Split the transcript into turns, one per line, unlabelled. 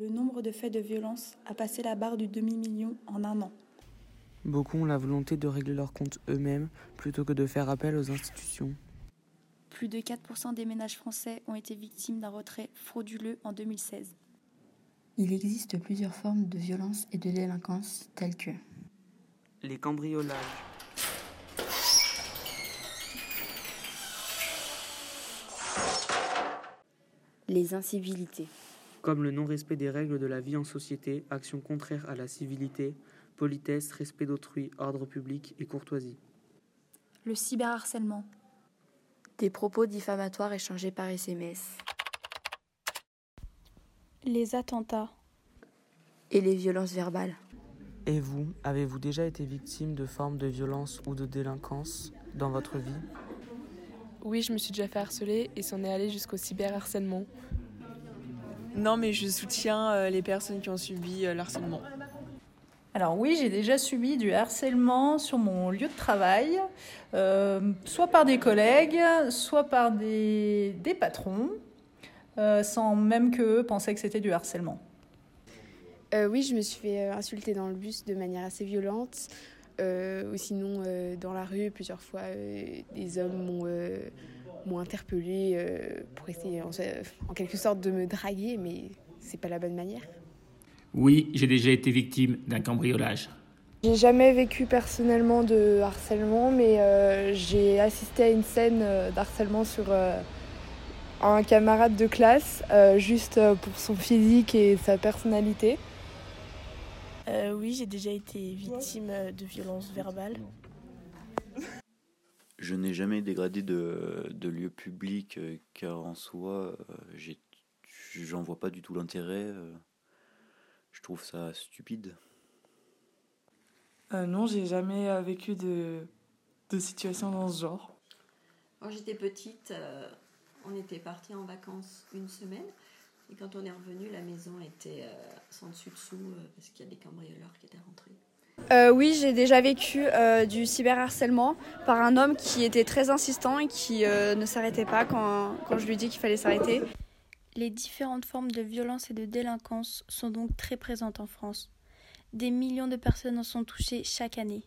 Le nombre de faits de violence a passé la barre du demi-million en un an.
Beaucoup ont la volonté de régler leurs comptes eux-mêmes plutôt que de faire appel aux institutions.
Plus de 4% des ménages français ont été victimes d'un retrait frauduleux en 2016.
Il existe plusieurs formes de violence et de délinquance telles que
les cambriolages,
les incivilités,
comme le non-respect des règles de la vie en société, actions contraires à la civilité, politesse, respect d'autrui, ordre public et courtoisie.
Le cyberharcèlement,
des propos diffamatoires échangés par SMS,
les attentats
et les violences verbales.
Et vous, avez-vous déjà été victime de formes de violence ou de délinquance dans votre vie?
Oui, je me suis déjà fait harceler et c'en est allé jusqu'au cyberharcèlement.
Non, mais je soutiens euh, les personnes qui ont subi euh, l'harcèlement.
Alors oui, j'ai déjà subi du harcèlement sur mon lieu de travail, euh, soit par des collègues, soit par des, des patrons, sans même qu'eux pensaient que c'était du harcèlement.
oui, je me suis fait insulter dans le bus de manière assez violente. Ou sinon, dans la rue, plusieurs fois, des hommes m'ont m'ont interpellé euh, pour essayer en, en, quelque sorte de me draguer, mais c'est pas la bonne manière.
Oui, j'ai déjà été victime d'un cambriolage.
J'ai jamais vécu personnellement de harcèlement, mais euh, j'ai assisté à une scène euh, d'harcèlement sur un camarade de classe, juste pour son physique et sa personnalité.
Oui, j'ai déjà été victime de violences verbales.
Je n'ai jamais dégradé de, de lieu public euh, car en soi, euh, j'en vois pas du tout l'intérêt. Euh, je trouve ça stupide.
Euh, non, j'ai jamais vécu de, de situation dans ce genre.
Quand j'étais petite, on était parti en vacances une semaine. Et quand on est revenu, la maison était sans dessus-dessous parce qu'il y a des cambrioleurs qui étaient rentrés.
Euh, oui, j'ai déjà vécu euh, du cyberharcèlement par un homme qui était très insistant et qui euh, ne s'arrêtait pas quand, quand je lui dis qu'il fallait s'arrêter.
Les différentes formes de violence et de délinquance sont donc très présentes en France. Des millions de personnes en sont touchées chaque année.